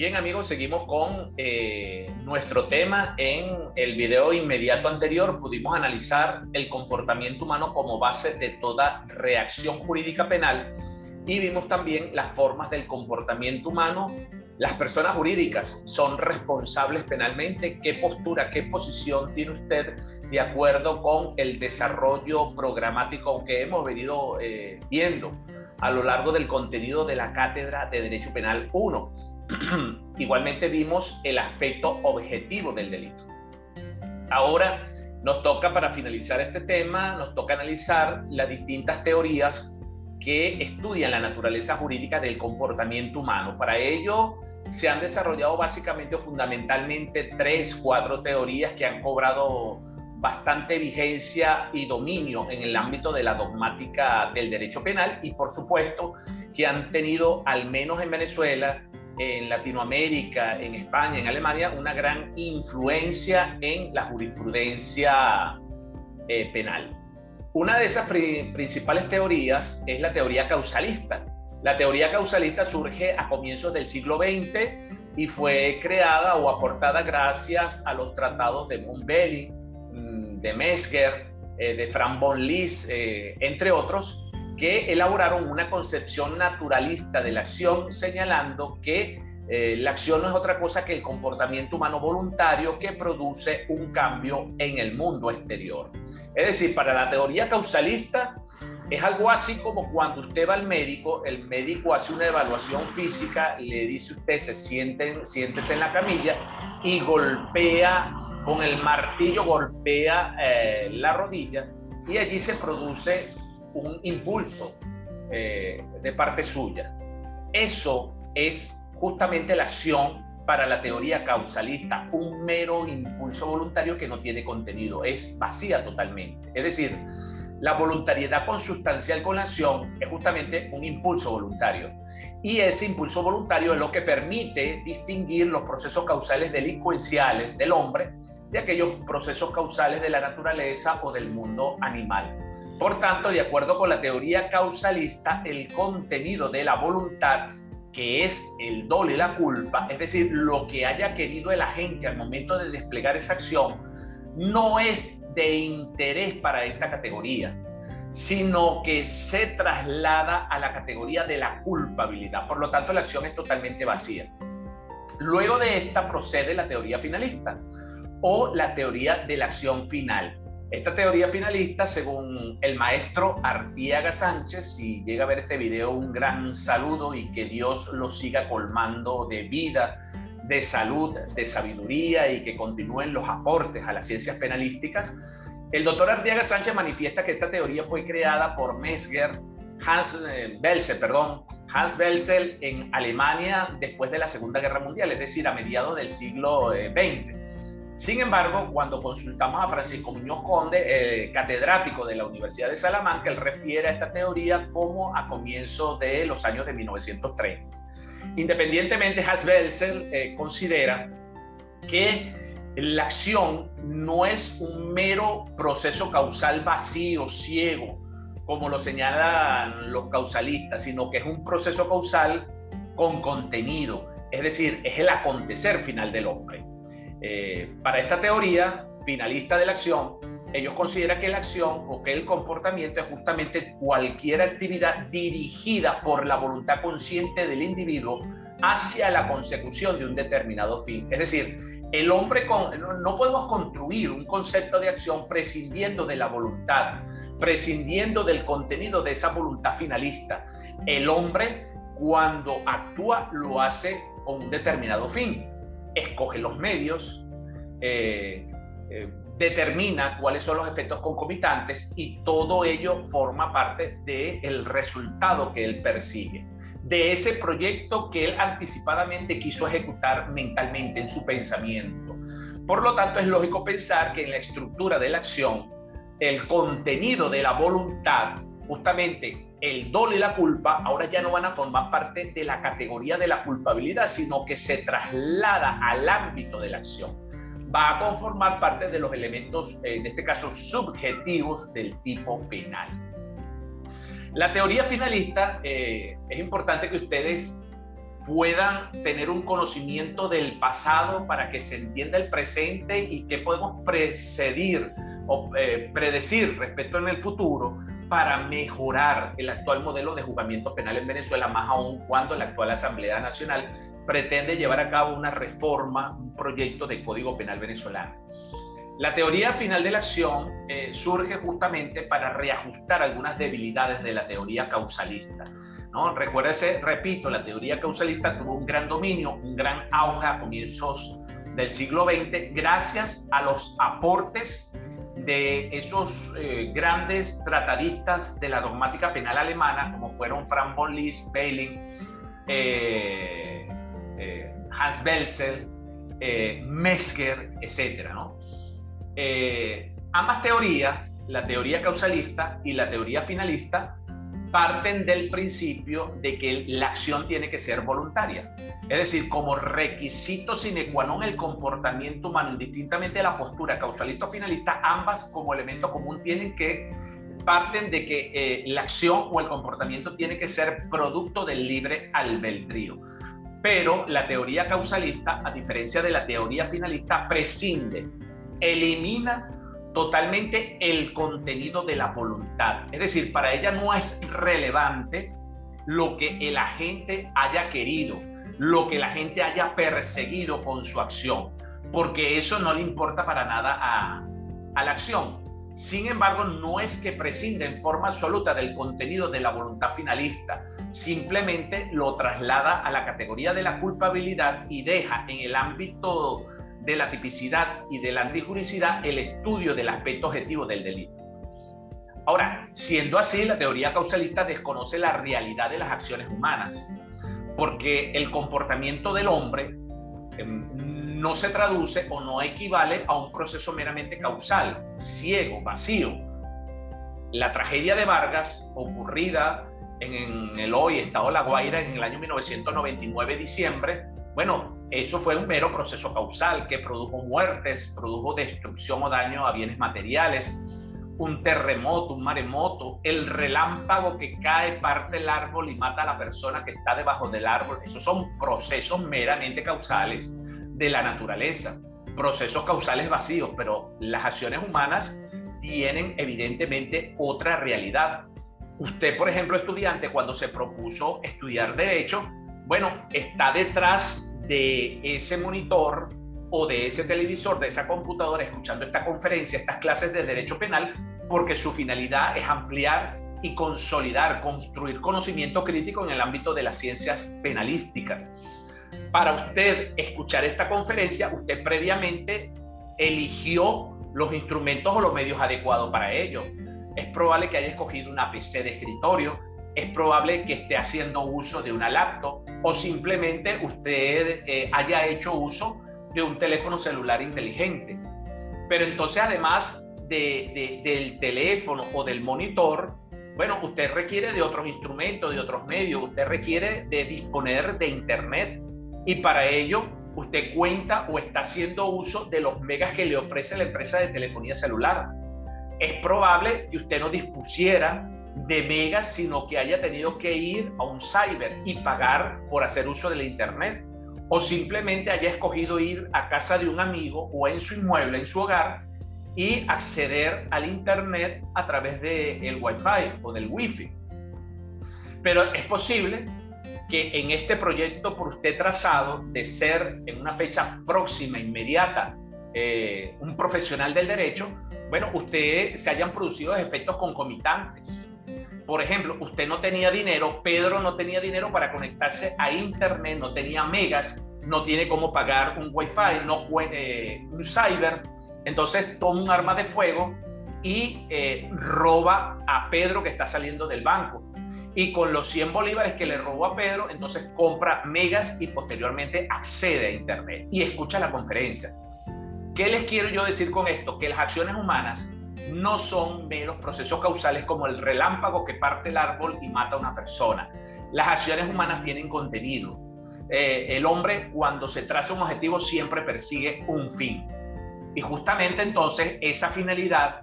Bien amigos, seguimos con eh, nuestro tema. En el video inmediato anterior pudimos analizar el comportamiento humano como base de toda reacción jurídica penal y vimos también las formas del comportamiento humano. Las personas jurídicas son responsables penalmente. ¿Qué postura, qué posición tiene usted de acuerdo con el desarrollo programático que hemos venido eh, viendo a lo largo del contenido de la Cátedra de Derecho Penal 1? igualmente vimos el aspecto objetivo del delito. Ahora nos toca, para finalizar este tema, nos toca analizar las distintas teorías que estudian la naturaleza jurídica del comportamiento humano. Para ello se han desarrollado básicamente o fundamentalmente tres, cuatro teorías que han cobrado bastante vigencia y dominio en el ámbito de la dogmática del derecho penal y por supuesto que han tenido, al menos en Venezuela, en Latinoamérica, en España, en Alemania, una gran influencia en la jurisprudencia eh, penal. Una de esas principales teorías es la teoría causalista. La teoría causalista surge a comienzos del siglo XX y fue creada o aportada gracias a los tratados de Montbelli, mm, de Mesger, eh, de Frank von Lis, eh, entre otros, que elaboraron una concepción naturalista de la acción, señalando que eh, la acción no es otra cosa que el comportamiento humano voluntario que produce un cambio en el mundo exterior. Es decir, para la teoría causalista, es algo así como cuando usted va al médico, el médico hace una evaluación física, le dice usted se siente, siéntese en la camilla y golpea con el martillo, golpea eh, la rodilla y allí se produce un impulso eh, de parte suya. Eso es justamente la acción para la teoría causalista, un mero impulso voluntario que no tiene contenido, es vacía totalmente. Es decir, la voluntariedad consustancial con la acción es justamente un impulso voluntario. Y ese impulso voluntario es lo que permite distinguir los procesos causales delincuenciales del hombre de aquellos procesos causales de la naturaleza o del mundo animal. Por tanto, de acuerdo con la teoría causalista, el contenido de la voluntad, que es el y la culpa, es decir, lo que haya querido el agente al momento de desplegar esa acción, no es de interés para esta categoría, sino que se traslada a la categoría de la culpabilidad. Por lo tanto, la acción es totalmente vacía. Luego de esta procede la teoría finalista o la teoría de la acción final. Esta teoría finalista, según el maestro Artiaga Sánchez, si llega a ver este video, un gran saludo y que Dios lo siga colmando de vida, de salud, de sabiduría y que continúen los aportes a las ciencias penalísticas. El doctor Artiaga Sánchez manifiesta que esta teoría fue creada por Mesger, Hans eh, perdón, Hans Belzel en Alemania después de la Segunda Guerra Mundial, es decir, a mediados del siglo XX. Eh, sin embargo, cuando consultamos a Francisco Muñoz Conde, eh, catedrático de la Universidad de Salamanca, él refiere a esta teoría como a comienzo de los años de 1930. Independientemente, Hasbelser eh, considera que la acción no es un mero proceso causal vacío, ciego, como lo señalan los causalistas, sino que es un proceso causal con contenido, es decir, es el acontecer final del hombre. Eh, para esta teoría finalista de la acción, ellos consideran que la acción o que el comportamiento es justamente cualquier actividad dirigida por la voluntad consciente del individuo hacia la consecución de un determinado fin. Es decir, el hombre no podemos construir un concepto de acción prescindiendo de la voluntad, prescindiendo del contenido de esa voluntad finalista. El hombre cuando actúa lo hace con un determinado fin escoge los medios, eh, eh, determina cuáles son los efectos concomitantes y todo ello forma parte del resultado que él persigue, de ese proyecto que él anticipadamente quiso ejecutar mentalmente en su pensamiento. Por lo tanto, es lógico pensar que en la estructura de la acción, el contenido de la voluntad justamente el dolo y la culpa ahora ya no van a formar parte de la categoría de la culpabilidad, sino que se traslada al ámbito de la acción. Va a conformar parte de los elementos, en este caso, subjetivos del tipo penal. La teoría finalista, eh, es importante que ustedes puedan tener un conocimiento del pasado para que se entienda el presente y qué podemos precedir o eh, predecir respecto en el futuro para mejorar el actual modelo de juzgamiento penal en Venezuela, más aún cuando la actual Asamblea Nacional pretende llevar a cabo una reforma, un proyecto de Código Penal venezolano. La teoría final de la acción eh, surge justamente para reajustar algunas debilidades de la teoría causalista. ¿no? Recuérdese, repito, la teoría causalista tuvo un gran dominio, un gran auge a comienzos del siglo XX gracias a los aportes de esos eh, grandes tratadistas de la dogmática penal alemana, como fueron Frank von Liszt, Beiling, eh, Hans Belzel, Mesker, etc. Eh, ambas teorías, la teoría causalista y la teoría finalista, parten del principio de que la acción tiene que ser voluntaria. Es decir, como requisito sine qua non el comportamiento humano, indistintamente de la postura causalista o finalista, ambas como elemento común tienen que parten de que eh, la acción o el comportamiento tiene que ser producto del libre albedrío. Pero la teoría causalista, a diferencia de la teoría finalista, prescinde elimina totalmente el contenido de la voluntad. Es decir, para ella no es relevante lo que el agente haya querido, lo que la gente haya perseguido con su acción, porque eso no le importa para nada a, la acción. Sin embargo, no es que prescinda en forma absoluta del contenido de la voluntad finalista, simplemente lo traslada a la categoría de la culpabilidad y deja en el ámbito de la tipicidad y de la antijuricidad el estudio del aspecto objetivo del delito. Ahora, siendo así, la teoría causalista desconoce la realidad de las acciones humanas, porque el comportamiento del hombre em, no se traduce o no equivale a un proceso meramente causal, ciego, vacío. La tragedia de Vargas, ocurrida en el hoy Estado La Guaira en el año 1999, diciembre, bueno, eso fue un mero proceso causal que produjo muertes, produjo destrucción o daño a bienes materiales, un terremoto, un maremoto, el relámpago que cae, parte el árbol y mata a la persona que está debajo del árbol. Esos son procesos meramente causales de la naturaleza, procesos causales vacíos, pero las acciones humanas tienen evidentemente otra realidad. Usted, por ejemplo, estudiante, cuando se propuso estudiar derecho, bueno, está detrás de ese monitor o de ese televisor, de esa computadora, escuchando esta conferencia, estas clases de derecho penal, porque su finalidad es ampliar y consolidar, construir conocimiento crítico en el ámbito de las ciencias penalísticas. Para usted escuchar esta conferencia, usted previamente eligió los instrumentos o los medios adecuados para ello. Es probable que haya escogido una PC de escritorio, es probable que esté haciendo uso de una laptop o simplemente usted eh, haya hecho uso de un teléfono celular inteligente. Pero entonces además del teléfono o del monitor, bueno, usted requiere de otros instrumentos, de otros medios, usted requiere de disponer de Internet y para ello usted cuenta o está haciendo uso de los megas que le ofrece la empresa de telefonía celular. Es probable que usted no dispusiera de megas, sino que haya tenido que ir a un cyber y pagar por hacer uso del Internet. O simplemente haya escogido ir a casa de un amigo o en su inmueble, en su hogar, y acceder al Internet a través del el Wi-Fi o del Wi-Fi. Pero es posible que en este proyecto por usted trazado de ser en una fecha próxima, inmediata, eh, un profesional del derecho, bueno, usted se hayan producido efectos concomitantes por ejemplo, usted no tenía dinero, Pedro no tenía dinero para conectarse a Internet, no tenía megas, no tiene cómo pagar un Wi-Fi, no puede, un cyber. Entonces toma un arma de fuego y eh, roba a Pedro que está saliendo del banco. Y con los 100 bolívares que le robó a Pedro, entonces compra megas y posteriormente accede a Internet y escucha la conferencia. ¿Qué les quiero yo decir con esto? Que las acciones humanas no son meros procesos causales como el relámpago que parte el árbol y mata a una persona. Las acciones humanas tienen contenido. Eh, el hombre cuando se traza un objetivo siempre persigue un fin. Y justamente entonces esa finalidad,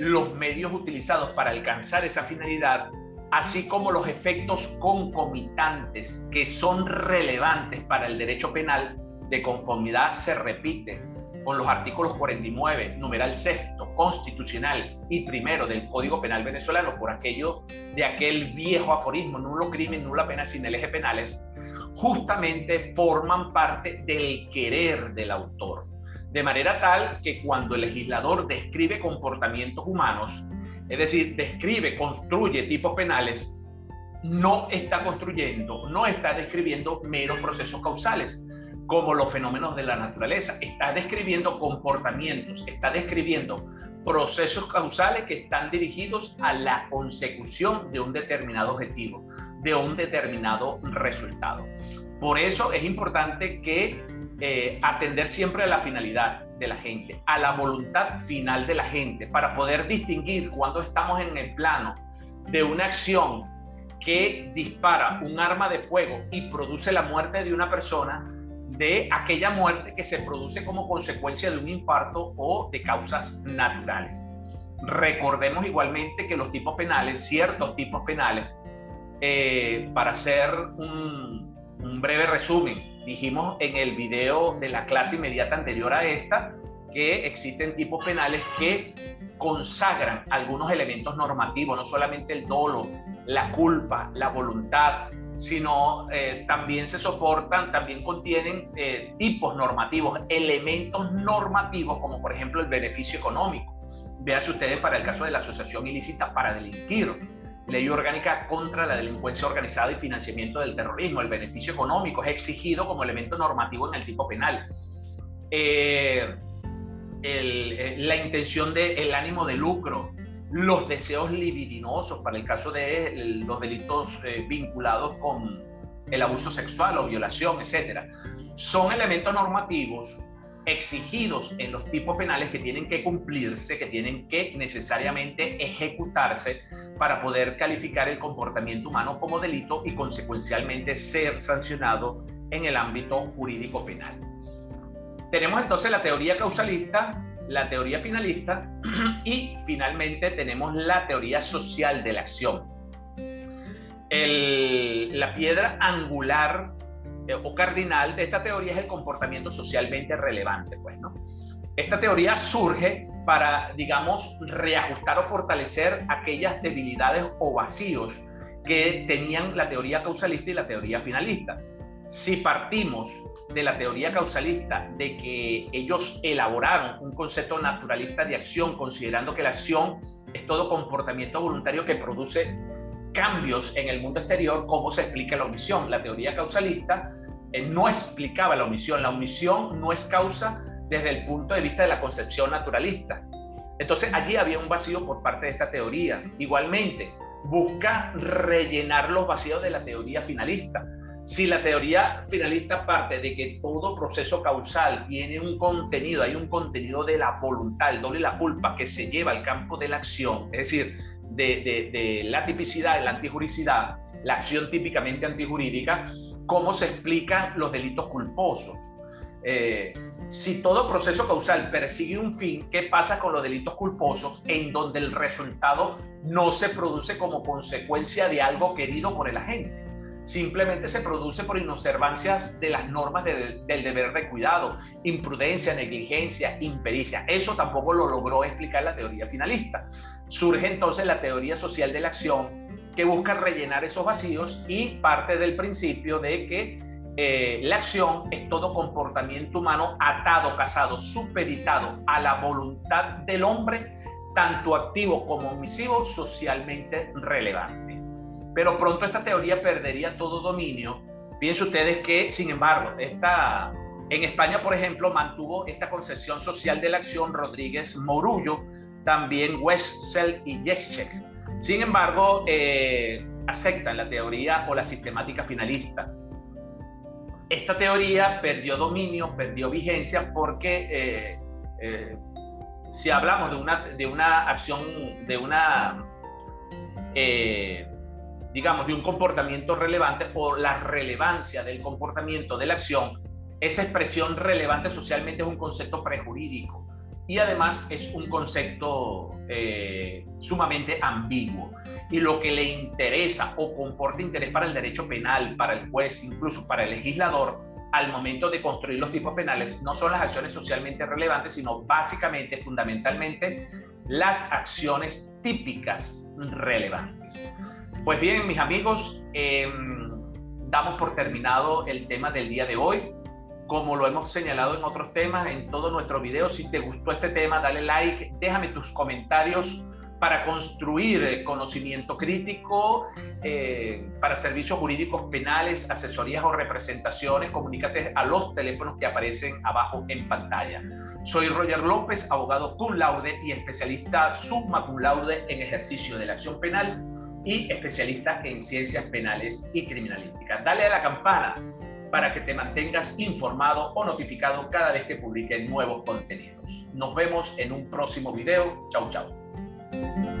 los medios utilizados para alcanzar esa finalidad así como los efectos concomitantes que son relevantes para el derecho penal de conformidad se repiten con los artículos 49, numeral sexto, constitucional y primero del Código Penal venezolano, por aquello de aquel viejo aforismo, nulo crimen, nula pena sin eje penales, justamente forman parte del querer del autor. De manera tal que cuando el legislador describe comportamientos humanos, es decir, describe, construye tipos penales, no está construyendo, no está describiendo meros procesos causales, como los fenómenos de la naturaleza. Está describiendo comportamientos, está describiendo procesos causales que están dirigidos a la consecución de un determinado objetivo, de un determinado resultado. Por eso es importante que eh, atender siempre a la finalidad de la gente, a la voluntad final de la gente, para poder distinguir cuando estamos en el plano de una acción que dispara un arma de fuego y produce la muerte de una persona, de aquella muerte que se produce como consecuencia de un infarto o de causas naturales. Recordemos igualmente que los tipos penales, ciertos tipos penales, eh, para hacer un, un breve resumen, dijimos en el video de la clase inmediata anterior a esta que existen tipos penales que consagran algunos elementos normativos, no solamente el dolo, la culpa, la voluntad, sino eh, también se soportan, también contienen eh, tipos normativos, elementos normativos, como por ejemplo el beneficio económico. Véanse ustedes para el caso de la asociación ilícita para delinquir, ley orgánica contra la delincuencia organizada y financiamiento del terrorismo. El beneficio económico es exigido como elemento normativo en el tipo penal. Eh, la intención del ánimo de lucro, los deseos libidinosos para el caso de los delitos eh, vinculados con el abuso sexual o violación, etcétera, son elementos normativos exigidos en los tipos penales que tienen que cumplirse, que tienen que necesariamente ejecutarse para poder calificar el comportamiento humano como delito y consecuencialmente ser sancionado en el ámbito jurídico penal. Tenemos entonces la teoría causalista la teoría finalista y finalmente tenemos la teoría social de la acción. la piedra angular eh, o cardinal de esta teoría es el comportamiento socialmente relevante, pues, ¿no? Esta teoría surge para, digamos, reajustar o fortalecer aquellas debilidades o vacíos que tenían la teoría causalista y la teoría finalista. Si partimos de la teoría causalista, de que ellos elaboraron un concepto naturalista de acción, considerando que la acción es todo comportamiento voluntario que produce cambios en el mundo exterior, ¿cómo se explica la omisión? La teoría causalista eh, no explicaba la omisión, la omisión no es causa desde el punto de vista de la concepción naturalista. Entonces allí había un vacío por parte de esta teoría. Igualmente, busca rellenar los vacíos de la teoría finalista si la teoría finalista parte de que todo proceso causal tiene un contenido, hay un contenido de la voluntad, el doble la culpa que se lleva al campo de la acción, es decir, de, la tipicidad, de la antijuricidad, la acción típicamente antijurídica, cómo se explican los delitos culposos. Eh, si todo proceso causal persigue un fin, ¿qué pasa con los delitos culposos en donde el resultado no se produce como consecuencia de algo querido por el agente? Simplemente se produce por inobservancias de las normas del deber de cuidado, imprudencia, negligencia, impericia. Eso tampoco lo logró explicar la teoría finalista. Surge entonces la teoría social de la acción que busca rellenar esos vacíos y parte del principio de que eh, la acción es todo comportamiento humano atado, casado, superitado a la voluntad del hombre, tanto activo como omisivo, socialmente relevante pero pronto esta teoría perdería todo dominio. Fíjense ustedes que, sin embargo, esta, en España, por ejemplo, mantuvo esta concepción social de la acción Rodríguez Mourullo, también Westcell y Jeschek. Sin embargo, eh, aceptan la teoría o la sistemática finalista. Esta teoría perdió dominio, perdió vigencia porque eh, eh, si hablamos de una, de una acción, de una digamos, de un comportamiento relevante o la relevancia del comportamiento de la acción, esa expresión relevante socialmente es un concepto prejurídico. y además es un concepto eh, sumamente ambiguo. Y lo que le interesa o comporta interés para el derecho penal, para el juez, incluso para el legislador, al momento de construir los tipos penales, no son las acciones socialmente relevantes, sino básicamente, fundamentalmente, las acciones típicas relevantes. Pues bien, mis amigos, em, damos por terminado el tema del día de hoy como lo hemos señalado en otros temas, en todos nuestros videos. Si te gustó este tema, dale like, déjame tus comentarios para construir conocimiento crítico eh, para servicios jurídicos penales, asesorías o representaciones. Comunícate a los teléfonos que aparecen abajo en pantalla. Soy Roger López, abogado cum laude y especialista summa cum laude en ejercicio de la acción penal y especialista en ciencias penales y criminalística. Dale a la campana para que te mantengas informado o notificado cada vez que publique nuevos contenidos. Nos vemos en un próximo video. Chau, chau.